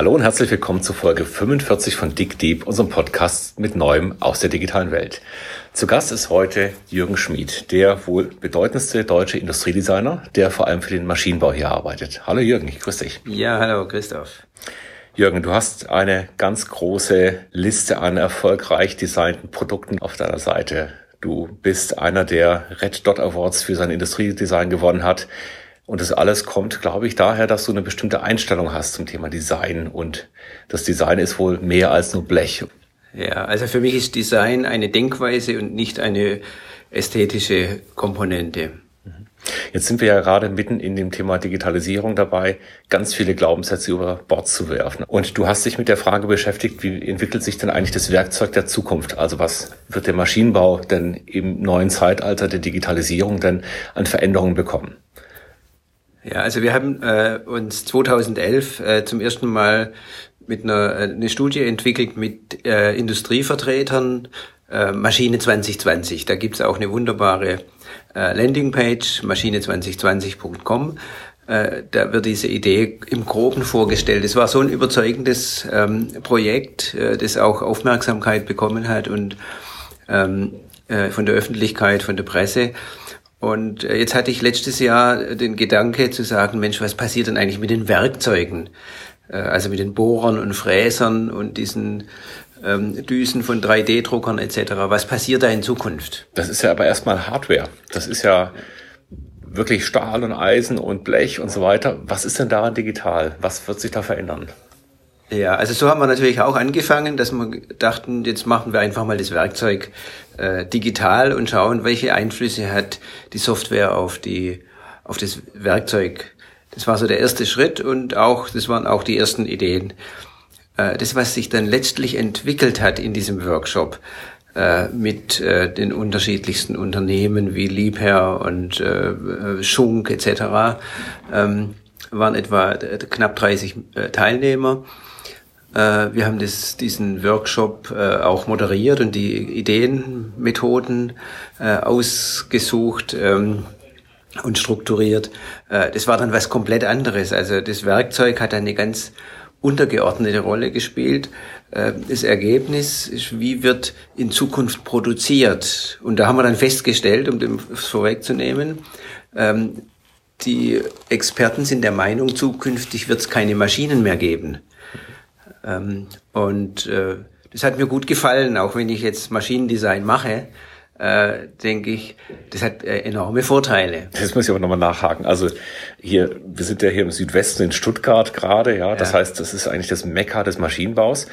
Hallo und herzlich willkommen zu Folge 45 von Dick Deep, unserem Podcast mit Neuem aus der digitalen Welt. Zu Gast ist heute Jürgen Schmid, der wohl bedeutendste deutsche Industriedesigner, der vor allem für den Maschinenbau hier arbeitet. Hallo Jürgen, ich grüße dich. Ja, hallo Christoph. Jürgen, du hast eine ganz große Liste an erfolgreich designten Produkten auf deiner Seite. Du bist einer, der Red Dot Awards für sein Industriedesign gewonnen hat. Und das alles kommt, glaube ich, daher, dass du eine bestimmte Einstellung hast zum Thema Design. Und das Design ist wohl mehr als nur Blech. Ja, also für mich ist Design eine Denkweise und nicht eine ästhetische Komponente. Jetzt sind wir ja gerade mitten in dem Thema Digitalisierung dabei, ganz viele Glaubenssätze über Bord zu werfen. Und du hast dich mit der Frage beschäftigt, wie entwickelt sich denn eigentlich das Werkzeug der Zukunft? Also was wird der Maschinenbau denn im neuen Zeitalter der Digitalisierung denn an Veränderungen bekommen? Ja, also wir haben äh, uns 2011 äh, zum ersten Mal mit einer äh, eine Studie entwickelt mit äh, Industrievertretern, äh, Maschine 2020. Da gibt's auch eine wunderbare äh, Landingpage, maschine2020.com. Äh, da wird diese Idee im Groben vorgestellt. Es war so ein überzeugendes ähm, Projekt, äh, das auch Aufmerksamkeit bekommen hat und ähm, äh, von der Öffentlichkeit, von der Presse. Und äh, jetzt hatte ich letztes Jahr den Gedanke zu sagen, Mensch, was passiert denn eigentlich mit den Werkzeugen? Äh, also mit den Bohrern und Fräsern und diesen ähm, Düsen von 3D-Druckern etc. Was passiert da in Zukunft? Das ist ja aber erstmal Hardware. Das ist ja wirklich Stahl und Eisen und Blech und so weiter. Was ist denn daran digital? Was wird sich da verändern? Ja, also so haben wir natürlich auch angefangen, dass wir dachten, jetzt machen wir einfach mal das Werkzeug äh, digital und schauen, welche Einflüsse hat die Software auf die auf das Werkzeug. Das war so der erste Schritt und auch das waren auch die ersten Ideen. Äh, das, was sich dann letztlich entwickelt hat in diesem Workshop äh, mit äh, den unterschiedlichsten Unternehmen wie Liebherr und äh, Schunk etc. Ähm, waren etwa äh, knapp 30 Teilnehmer äh, wir haben das, diesen Workshop äh, auch moderiert und die Ideen, Methoden äh, ausgesucht ähm, und strukturiert. das war dann was komplett anderes. Also das Werkzeug hat eine ganz untergeordnete Rolle gespielt. Das Ergebnis ist, wie wird in Zukunft produziert. Und da haben wir dann festgestellt, um dem vorwegzunehmen, ähm, die Experten sind der Meinung, zukünftig wird es keine Maschinen mehr geben. Ähm, und äh, das hat mir gut gefallen, auch wenn ich jetzt Maschinendesign mache. Äh, denke ich, das hat äh, enorme Vorteile. Das muss ich aber nochmal nachhaken. Also hier, wir sind ja hier im Südwesten in Stuttgart gerade, ja. Das ja. heißt, das ist eigentlich das Mekka des Maschinenbaus.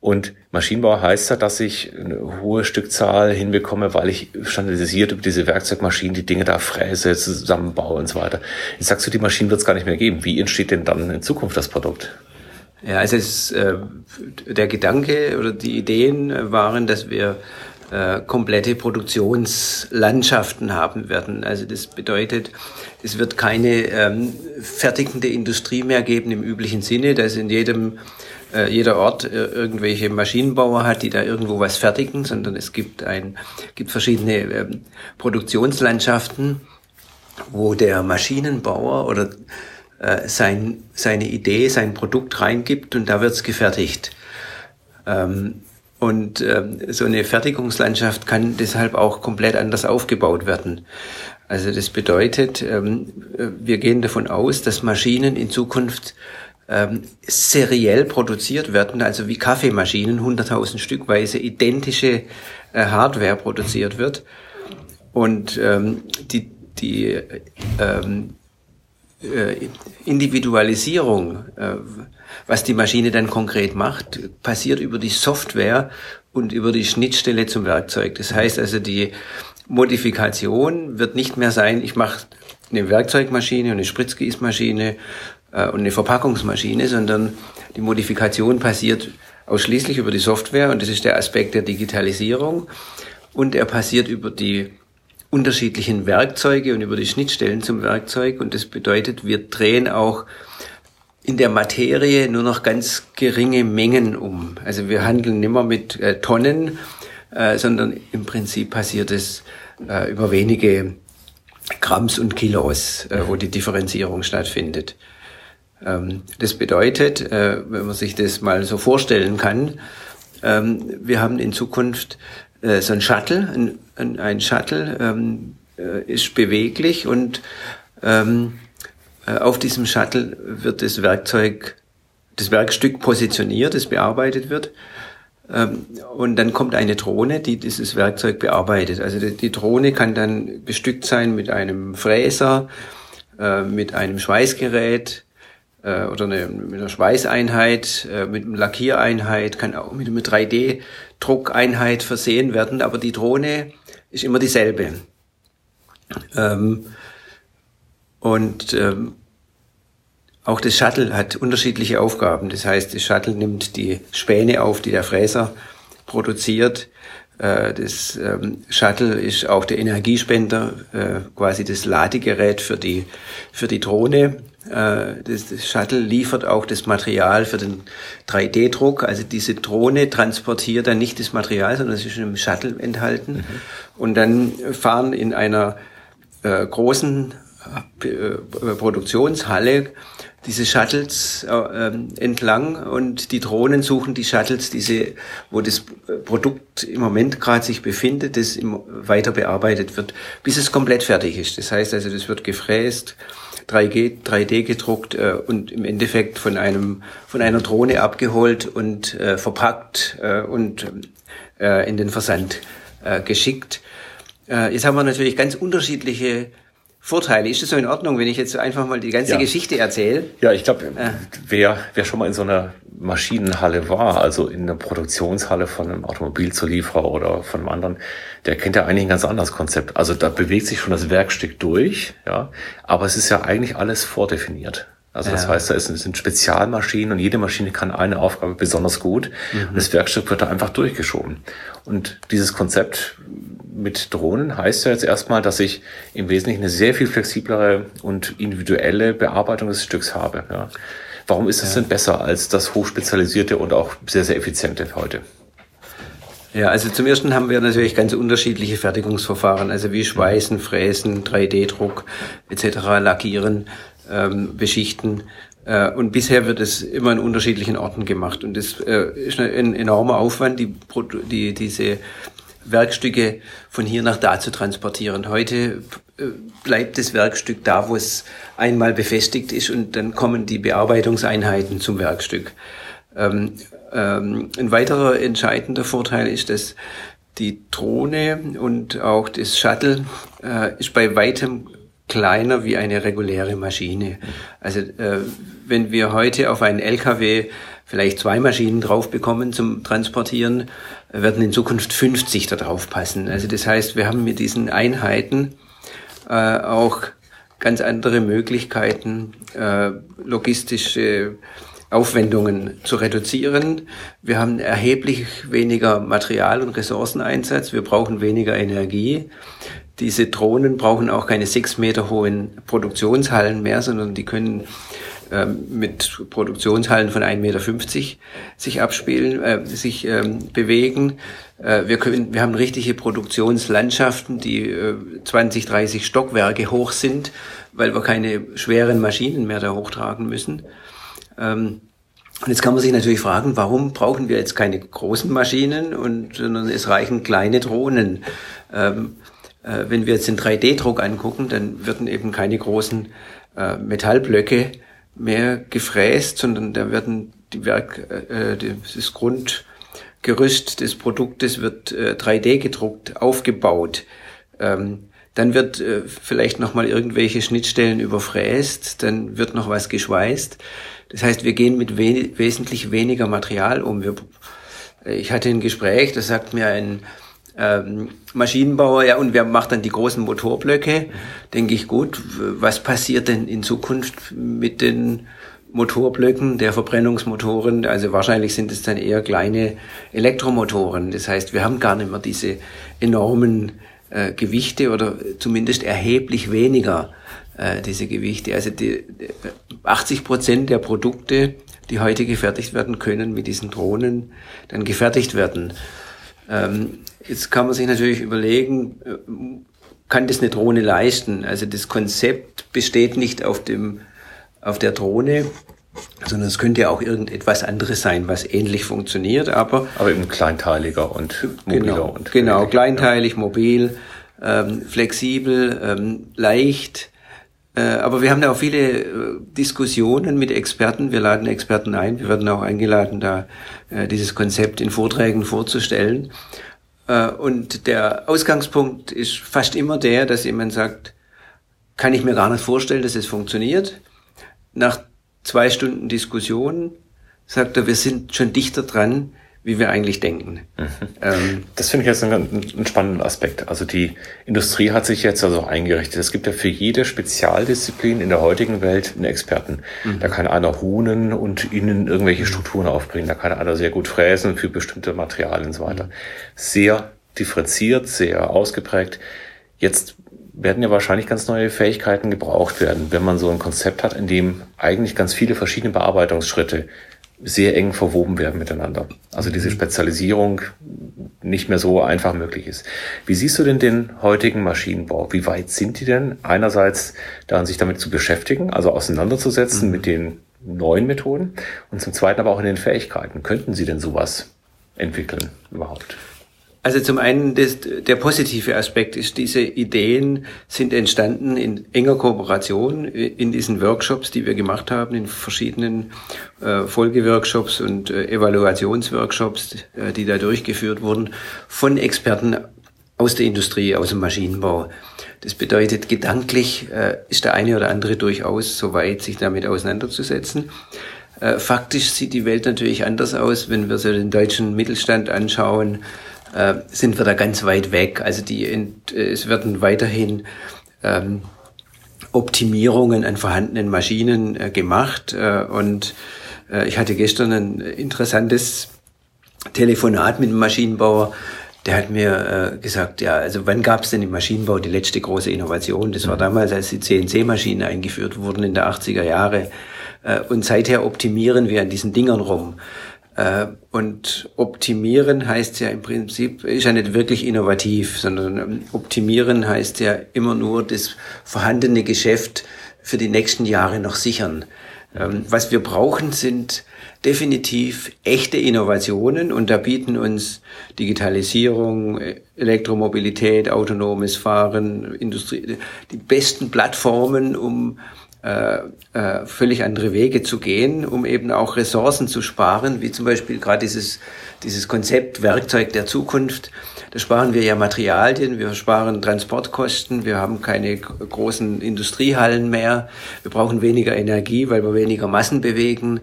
Und Maschinenbau heißt ja, dass ich eine hohe Stückzahl hinbekomme, weil ich standardisiert über diese Werkzeugmaschinen die Dinge da fräse, zusammenbaue und so weiter. Jetzt sagst du, die Maschinen wird es gar nicht mehr geben. Wie entsteht denn dann in Zukunft das Produkt? Ja, also es, äh, der Gedanke oder die Ideen waren, dass wir äh, komplette Produktionslandschaften haben werden. Also das bedeutet, es wird keine ähm, fertigende Industrie mehr geben im üblichen Sinne, dass in jedem äh, jeder Ort äh, irgendwelche Maschinenbauer hat, die da irgendwo was fertigen, sondern es gibt ein gibt verschiedene ähm, Produktionslandschaften, wo der Maschinenbauer oder äh, sein, seine Idee, sein Produkt reingibt und da wird's gefertigt. Ähm, und ähm, so eine Fertigungslandschaft kann deshalb auch komplett anders aufgebaut werden. Also das bedeutet, ähm, wir gehen davon aus, dass Maschinen in Zukunft ähm, seriell produziert werden, also wie Kaffeemaschinen, 100.000 Stückweise identische äh, Hardware produziert wird. Und ähm, die, die ähm, äh, Individualisierung, äh, was die Maschine dann konkret macht, passiert über die Software und über die Schnittstelle zum Werkzeug. Das heißt also, die Modifikation wird nicht mehr sein, ich mache eine Werkzeugmaschine und eine Spritzgießmaschine äh, und eine Verpackungsmaschine, sondern die Modifikation passiert ausschließlich über die Software und das ist der Aspekt der Digitalisierung und er passiert über die unterschiedlichen Werkzeuge und über die Schnittstellen zum Werkzeug. Und das bedeutet, wir drehen auch in der Materie nur noch ganz geringe Mengen um. Also wir handeln nimmer mit äh, Tonnen, äh, sondern im Prinzip passiert es äh, über wenige Gramms und Kilos, äh, wo die Differenzierung stattfindet. Ähm, das bedeutet, äh, wenn man sich das mal so vorstellen kann, ähm, wir haben in Zukunft äh, so ein Shuttle, ein, ein, ein Shuttle ähm, äh, ist beweglich und ähm, äh, auf diesem Shuttle wird das Werkzeug, das Werkstück positioniert, das bearbeitet wird. Ähm, und dann kommt eine Drohne, die dieses Werkzeug bearbeitet. Also die, Drohne kann dann bestückt sein mit einem Fräser, äh, mit einem Schweißgerät, äh, oder eine, mit einer Schweißeinheit, äh, mit einer Lackiereinheit, kann auch mit einer 3D-Druckeinheit versehen werden, aber die Drohne ist immer dieselbe. Ähm, und ähm, auch das Shuttle hat unterschiedliche Aufgaben. Das heißt, das Shuttle nimmt die Späne auf, die der Fräser produziert. Äh, das ähm, Shuttle ist auch der Energiespender, äh, quasi das Ladegerät für die, für die Drohne. Äh, das, Shuttle liefert auch das Material für den 3D-Druck. Also diese Drohne transportiert dann nicht das Material, sondern es ist im Shuttle enthalten. Mhm. Und dann fahren in einer großen Produktionshalle diese Shuttles äh, ähm, entlang und die Drohnen suchen die Shuttles, diese, wo das Produkt im Moment gerade sich befindet, das im, weiter bearbeitet wird, bis es komplett fertig ist. Das heißt also, das wird gefräst, 3G, 3D gedruckt äh, und im Endeffekt von einem von einer Drohne abgeholt und äh, verpackt äh, und äh, in den Versand äh, geschickt. Äh, jetzt haben wir natürlich ganz unterschiedliche Vorteile. Ist es so in Ordnung, wenn ich jetzt einfach mal die ganze ja. Geschichte erzähle? Ja, ich glaube, äh. wer, wer schon mal in so einer Maschinenhalle war, also in einer Produktionshalle von einem Automobilzulieferer oder von einem anderen, der kennt ja eigentlich ein ganz anderes Konzept. Also da bewegt sich schon das Werkstück durch, ja, aber es ist ja eigentlich alles vordefiniert. Also das ja. heißt, da sind Spezialmaschinen und jede Maschine kann eine Aufgabe besonders gut. Mhm. Und das Werkstück wird da einfach durchgeschoben. Und dieses Konzept mit Drohnen heißt ja jetzt erstmal, dass ich im Wesentlichen eine sehr viel flexiblere und individuelle Bearbeitung des Stücks habe. Ja. Warum ist das ja. denn besser als das hochspezialisierte und auch sehr, sehr effiziente heute? Ja, also zum ersten haben wir natürlich ganz unterschiedliche Fertigungsverfahren, also wie Schweißen, Fräsen, 3D-Druck etc., Lackieren, ähm, Beschichten. Äh, und bisher wird es immer in unterschiedlichen Orten gemacht. Und das äh, ist ein enormer Aufwand, die, die, diese Werkstücke von hier nach da zu transportieren. Heute äh, bleibt das Werkstück da, wo es einmal befestigt ist und dann kommen die Bearbeitungseinheiten zum Werkstück. Ähm, ähm, ein weiterer entscheidender Vorteil ist, dass die Drohne und auch das Shuttle äh, ist bei weitem kleiner wie eine reguläre Maschine. Also äh, wenn wir heute auf einen LKW vielleicht zwei Maschinen drauf bekommen zum Transportieren, werden in Zukunft 50 da drauf passen. Also das heißt, wir haben mit diesen Einheiten äh, auch ganz andere Möglichkeiten, äh, logistische Aufwendungen zu reduzieren. Wir haben erheblich weniger Material- und Ressourceneinsatz. Wir brauchen weniger Energie. Diese Drohnen brauchen auch keine sechs Meter hohen Produktionshallen mehr, sondern die können ähm, mit Produktionshallen von 1,50 Meter sich abspielen, äh, sich ähm, bewegen. Äh, wir, können, wir haben richtige Produktionslandschaften, die äh, 20, 30 Stockwerke hoch sind, weil wir keine schweren Maschinen mehr da hochtragen müssen. Ähm, und jetzt kann man sich natürlich fragen, warum brauchen wir jetzt keine großen Maschinen und sondern es reichen kleine Drohnen. Ähm, äh, wenn wir jetzt den 3D-Druck angucken, dann würden eben keine großen äh, Metallblöcke mehr gefräst, sondern da werden die Werk, äh, das Grundgerüst des Produktes wird äh, 3D gedruckt, aufgebaut. Ähm, dann wird äh, vielleicht nochmal irgendwelche Schnittstellen überfräst, dann wird noch was geschweißt. Das heißt, wir gehen mit we wesentlich weniger Material um. Wir, äh, ich hatte ein Gespräch, da sagt mir ein ähm, Maschinenbauer, ja, und wer macht dann die großen Motorblöcke? Denke ich, gut, was passiert denn in Zukunft mit den Motorblöcken der Verbrennungsmotoren? Also wahrscheinlich sind es dann eher kleine Elektromotoren. Das heißt, wir haben gar nicht mehr diese enormen äh, Gewichte oder zumindest erheblich weniger äh, diese Gewichte. Also die, 80 Prozent der Produkte, die heute gefertigt werden können, mit diesen Drohnen dann gefertigt werden. Ähm, Jetzt kann man sich natürlich überlegen, kann das eine Drohne leisten? Also das Konzept besteht nicht auf dem, auf der Drohne, sondern es könnte auch irgendetwas anderes sein, was ähnlich funktioniert, aber aber eben kleinteiliger und mobiler genau, und genau kleinteilig, ja. mobil, ähm, flexibel, ähm, leicht. Äh, aber wir haben da auch viele äh, Diskussionen mit Experten. Wir laden Experten ein. Wir werden auch eingeladen, da äh, dieses Konzept in Vorträgen vorzustellen. Äh, und der Ausgangspunkt ist fast immer der, dass jemand sagt, kann ich mir gar nicht vorstellen, dass es funktioniert. Nach zwei Stunden Diskussion sagt er, wir sind schon dichter dran, wie wir eigentlich denken. Mhm. Ähm, das finde ich jetzt einen, einen, spannenden Aspekt. Also die Industrie hat sich jetzt also eingerichtet. Es gibt ja für jede Spezialdisziplin in der heutigen Welt einen Experten. Mhm. Da kann einer hunen und innen irgendwelche Strukturen aufbringen. Da kann einer sehr gut fräsen für bestimmte Materialien und so weiter. Sehr differenziert, sehr ausgeprägt. Jetzt werden ja wahrscheinlich ganz neue Fähigkeiten gebraucht werden, wenn man so ein Konzept hat, in dem eigentlich ganz viele verschiedene Bearbeitungsschritte sehr eng verwoben werden miteinander. Also diese mhm. Spezialisierung nicht mehr so einfach möglich ist. Wie siehst du denn den heutigen Maschinenbau? Wie weit sind die denn einerseits daran, sich damit zu beschäftigen, also auseinanderzusetzen mhm. mit den neuen Methoden und zum Zweiten aber auch in den Fähigkeiten. Könnten sie denn sowas entwickeln überhaupt? Also zum einen das, der positive Aspekt ist, diese Ideen sind entstanden in enger Kooperation in diesen Workshops, die wir gemacht haben, in verschiedenen äh, Folgeworkshops und äh, Evaluationsworkshops, äh, die da durchgeführt wurden, von Experten aus der Industrie, aus dem Maschinenbau. Das bedeutet, gedanklich äh, ist der eine oder andere durchaus so weit, sich damit auseinanderzusetzen. Äh, faktisch sieht die Welt natürlich anders aus, wenn wir so den deutschen Mittelstand anschauen äh, sind wir da ganz weit weg. Also die, äh, es werden weiterhin ähm, Optimierungen an vorhandenen Maschinen äh, gemacht. Äh, und äh, ich hatte gestern ein interessantes Telefonat mit einem Maschinenbauer, der hat mir äh, gesagt, ja, also wann gab es denn im Maschinenbau die letzte große Innovation? Das war mhm. damals, als die CNC-Maschinen eingeführt wurden in der 80er Jahre. Äh, und seither optimieren wir an diesen Dingern rum. Äh, und optimieren heißt ja im Prinzip, ist ja nicht wirklich innovativ, sondern ähm, optimieren heißt ja immer nur das vorhandene Geschäft für die nächsten Jahre noch sichern. Ähm, was wir brauchen, sind definitiv echte Innovationen und da bieten uns Digitalisierung, Elektromobilität, autonomes Fahren, Industrie, die besten Plattformen, um äh, äh, völlig andere Wege zu gehen, um eben auch Ressourcen zu sparen, wie zum Beispiel gerade dieses, dieses Konzept Werkzeug der Zukunft. Da sparen wir ja Materialien, wir sparen Transportkosten, wir haben keine großen Industriehallen mehr, wir brauchen weniger Energie, weil wir weniger Massen bewegen.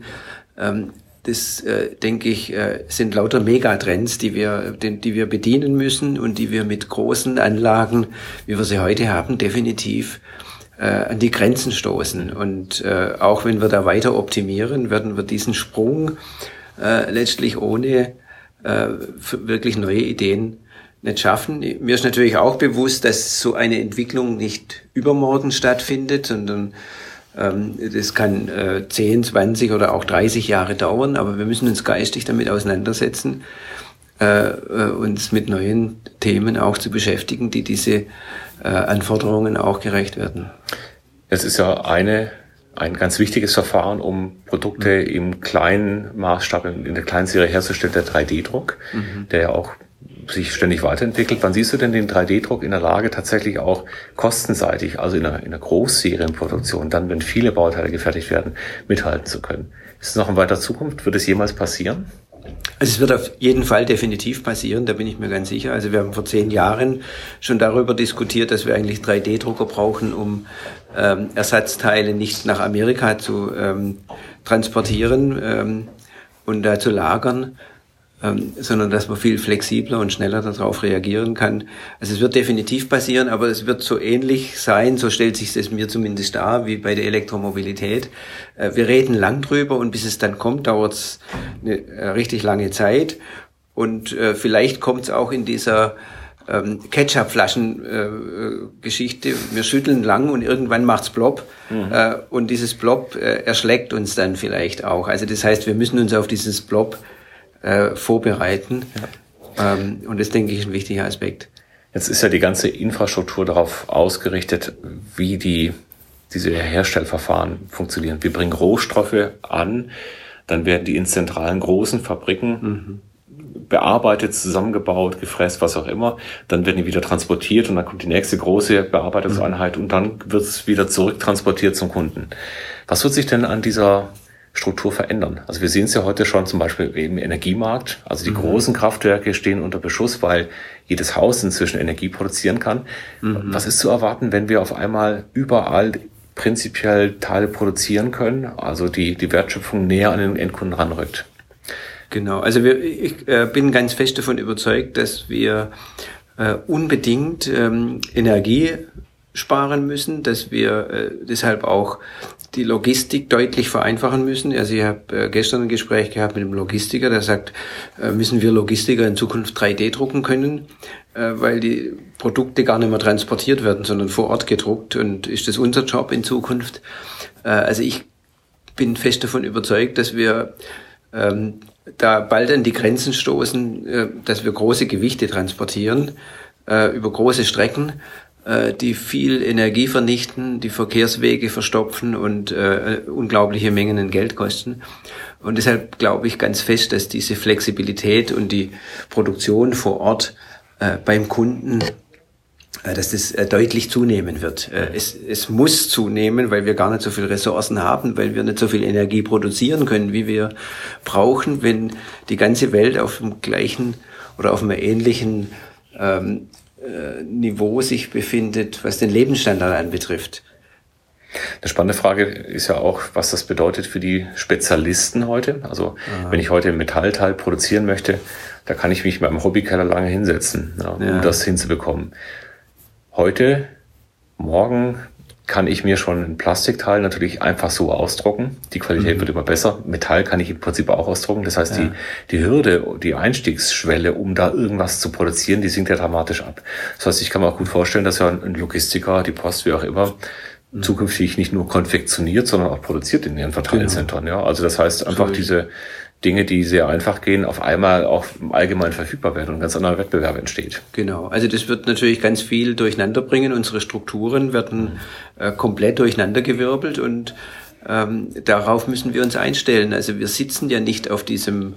Ähm, das, äh, denke ich, äh, sind lauter Megatrends, die wir, den, die wir bedienen müssen und die wir mit großen Anlagen, wie wir sie heute haben, definitiv an die Grenzen stoßen. Und äh, auch wenn wir da weiter optimieren, werden wir diesen Sprung äh, letztlich ohne äh, wirklich neue Ideen nicht schaffen. Mir ist natürlich auch bewusst, dass so eine Entwicklung nicht übermorgen stattfindet, sondern ähm, das kann äh, 10, 20 oder auch 30 Jahre dauern, aber wir müssen uns geistig damit auseinandersetzen, äh, äh, uns mit neuen Themen auch zu beschäftigen, die diese äh, Anforderungen auch gerecht werden. Es ist ja eine, ein ganz wichtiges Verfahren, um Produkte mhm. im kleinen Maßstab, in der kleinen Serie herzustellen, der 3D-Druck, mhm. der ja auch sich ständig weiterentwickelt. Wann siehst du denn den 3D-Druck in der Lage, tatsächlich auch kostenseitig, also in einer, in einer Großserienproduktion, dann, wenn viele Bauteile gefertigt werden, mithalten zu können? Ist es noch in weiter Zukunft? Wird es jemals passieren? Also es wird auf jeden Fall definitiv passieren, da bin ich mir ganz sicher. Also wir haben vor zehn Jahren schon darüber diskutiert, dass wir eigentlich 3D-Drucker brauchen, um ähm, Ersatzteile nicht nach Amerika zu ähm, transportieren ähm, und da zu lagern, ähm, sondern dass man viel flexibler und schneller darauf reagieren kann. Also es wird definitiv passieren, aber es wird so ähnlich sein, so stellt sich es mir zumindest dar, wie bei der Elektromobilität. Äh, wir reden lang drüber und bis es dann kommt, dauert es eine äh, richtig lange Zeit. Und äh, vielleicht kommt es auch in dieser ähm, Ketchupflaschen-Geschichte. Äh, wir schütteln lang und irgendwann macht's plopp. Mhm. Äh, und dieses Blob äh, erschlägt uns dann vielleicht auch. Also das heißt, wir müssen uns auf dieses Blob äh, vorbereiten. Ja. Ähm, und das denke ich ist ein wichtiger Aspekt. Jetzt ist ja die ganze Infrastruktur darauf ausgerichtet, wie die diese Herstellverfahren funktionieren. Wir bringen Rohstoffe an, dann werden die in zentralen großen Fabriken mhm bearbeitet, zusammengebaut, gefräst, was auch immer. Dann werden die wieder transportiert und dann kommt die nächste große Bearbeitungseinheit und dann wird es wieder zurücktransportiert zum Kunden. Was wird sich denn an dieser Struktur verändern? Also wir sehen es ja heute schon zum Beispiel im Energiemarkt. Also die mhm. großen Kraftwerke stehen unter Beschuss, weil jedes Haus inzwischen Energie produzieren kann. Mhm. Was ist zu erwarten, wenn wir auf einmal überall prinzipiell Teile produzieren können, also die, die Wertschöpfung näher an den Endkunden ranrückt? Genau, also wir, ich äh, bin ganz fest davon überzeugt, dass wir äh, unbedingt ähm, Energie sparen müssen, dass wir äh, deshalb auch die Logistik deutlich vereinfachen müssen. Also ich habe äh, gestern ein Gespräch gehabt mit einem Logistiker, der sagt, äh, müssen wir Logistiker in Zukunft 3D drucken können, äh, weil die Produkte gar nicht mehr transportiert werden, sondern vor Ort gedruckt. Und ist das unser Job in Zukunft? Also ich bin fest davon überzeugt, dass wir ähm, da bald an die Grenzen stoßen, dass wir große Gewichte transportieren über große Strecken, äh, die viel Energie vernichten, die Verkehrswege verstopfen und äh, unglaubliche Mengen an Geld kosten. Und deshalb glaube ich ganz fest, dass diese Flexibilität und die Produktion vor Ort äh, beim Kunden äh, dass das äh, deutlich zunehmen wird. Es, es muss zunehmen, weil wir gar nicht so viele Ressourcen haben, weil wir nicht so viel Energie produzieren können, wie wir brauchen, wenn die ganze Welt auf dem gleichen oder auf einem ähnlichen ähm, äh, Niveau sich befindet, was den Lebensstandard anbetrifft. Eine spannende Frage ist ja auch, was das bedeutet für die Spezialisten heute. Also Aha. wenn ich heute ein Metallteil produzieren möchte, da kann ich mich mit meinem Hobbykeller lange hinsetzen, ja, um ja. das hinzubekommen. Heute, morgen kann ich mir schon ein Plastikteil natürlich einfach so ausdrucken. Die Qualität mhm. wird immer besser. Metall kann ich im Prinzip auch ausdrucken. Das heißt, ja. die, die Hürde, die Einstiegsschwelle, um da irgendwas zu produzieren, die sinkt ja dramatisch ab. Das heißt, ich kann mir auch gut vorstellen, dass ja ein Logistiker, die Post, wie auch immer, mhm. zukünftig nicht nur konfektioniert, sondern auch produziert in ihren Verteilzentren. Genau. Ja, also das heißt einfach diese, Dinge, die sehr einfach gehen, auf einmal auch allgemein verfügbar werden und ein ganz anderer Wettbewerb entsteht. Genau. Also das wird natürlich ganz viel durcheinander bringen. Unsere Strukturen werden äh, komplett durcheinandergewirbelt und ähm, darauf müssen wir uns einstellen. Also wir sitzen ja nicht auf diesem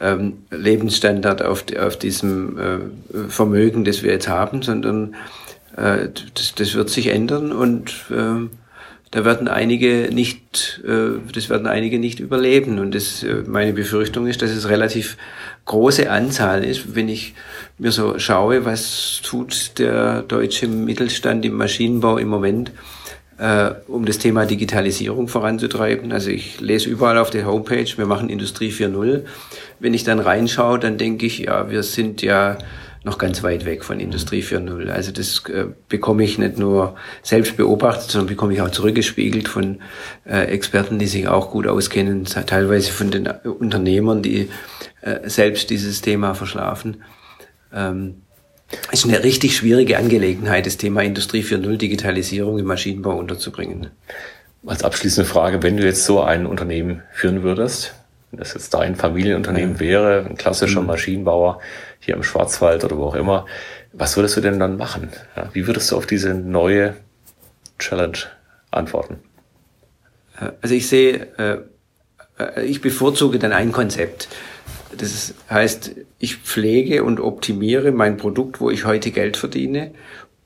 ähm, Lebensstandard, auf, auf diesem äh, Vermögen, das wir jetzt haben, sondern äh, das, das wird sich ändern und äh, da werden einige nicht, äh, das werden einige nicht überleben. Und das, äh, meine Befürchtung ist, dass es relativ große Anzahl ist. Wenn ich mir so schaue, was tut der deutsche Mittelstand im Maschinenbau im Moment, äh, um das Thema Digitalisierung voranzutreiben. Also ich lese überall auf der Homepage, wir machen Industrie 4.0. Wenn ich dann reinschaue, dann denke ich, ja, wir sind ja noch ganz weit weg von Industrie 4.0. Also das äh, bekomme ich nicht nur selbst beobachtet, sondern bekomme ich auch zurückgespiegelt von äh, Experten, die sich auch gut auskennen, teilweise von den äh, Unternehmern, die äh, selbst dieses Thema verschlafen. Ähm, ist eine richtig schwierige Angelegenheit, das Thema Industrie 4.0 Digitalisierung im Maschinenbau unterzubringen. Als abschließende Frage, wenn du jetzt so ein Unternehmen führen würdest, das jetzt dein Familienunternehmen ja. wäre, ein klassischer mhm. Maschinenbauer, hier im Schwarzwald oder wo auch immer. Was würdest du denn dann machen? Ja, wie würdest du auf diese neue Challenge antworten? Also ich sehe, äh, äh, ich bevorzuge dann ein Konzept. Das heißt, ich pflege und optimiere mein Produkt, wo ich heute Geld verdiene,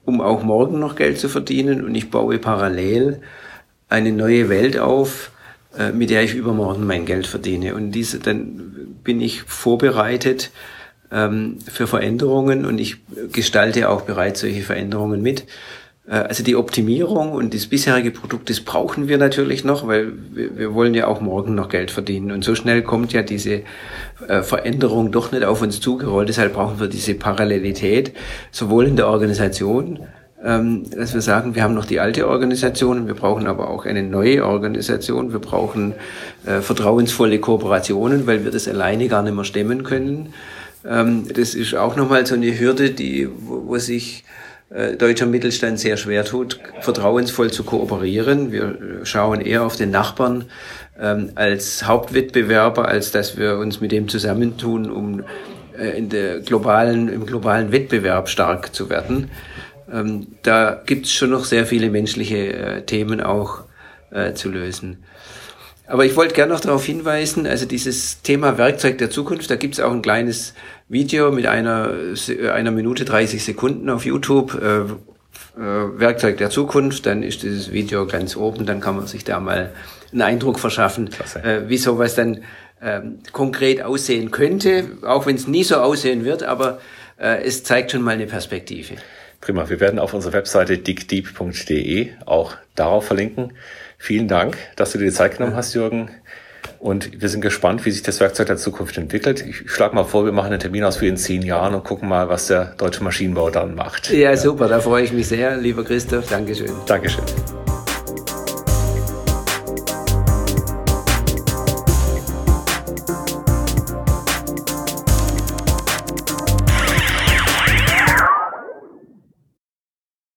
um auch morgen noch Geld zu verdienen. Und ich baue parallel eine neue Welt auf, äh, mit der ich übermorgen mein Geld verdiene. Und diese, dann bin ich vorbereitet, ähm, für Veränderungen und ich gestalte auch bereits solche Veränderungen mit. Äh, also die Optimierung und das bisherige Produkt, das brauchen wir natürlich noch, weil wir, wir wollen ja auch morgen noch Geld verdienen. Und so schnell kommt ja diese äh, Veränderung doch nicht auf uns zugerollt. Deshalb brauchen wir diese Parallelität, sowohl in der Organisation, ähm, dass wir sagen, wir haben noch die alte Organisation, wir brauchen aber auch eine neue Organisation, wir brauchen äh, vertrauensvolle Kooperationen, weil wir das alleine gar nicht mehr stemmen können. Ähm, das ist auch nochmal so eine Hürde, die, wo, wo sich äh, deutscher Mittelstand sehr schwer tut, vertrauensvoll zu kooperieren. Wir schauen eher auf den Nachbarn ähm, als Hauptwettbewerber, als dass wir uns mit dem zusammentun, um äh, in der globalen, im globalen Wettbewerb stark zu werden. Ähm, da gibt es schon noch sehr viele menschliche äh, Themen auch äh, zu lösen. Aber ich wollte gerne noch darauf hinweisen, also dieses Thema Werkzeug der Zukunft, da gibt es auch ein kleines Video mit einer, einer Minute 30 Sekunden auf YouTube, äh, äh, Werkzeug der Zukunft, dann ist dieses Video ganz oben, dann kann man sich da mal einen Eindruck verschaffen, äh, wie sowas dann ähm, konkret aussehen könnte, auch wenn es nie so aussehen wird, aber äh, es zeigt schon mal eine Perspektive. Prima, wir werden auf unserer Webseite dickdeep.de auch darauf verlinken. Vielen Dank, dass du dir die Zeit genommen hast, Jürgen. Und wir sind gespannt, wie sich das Werkzeug der Zukunft entwickelt. Ich schlage mal vor, wir machen einen Termin aus für in zehn Jahren und gucken mal, was der deutsche Maschinenbau dann macht. Ja, ja. super, da freue ich mich sehr, lieber Christoph. Dankeschön. Dankeschön.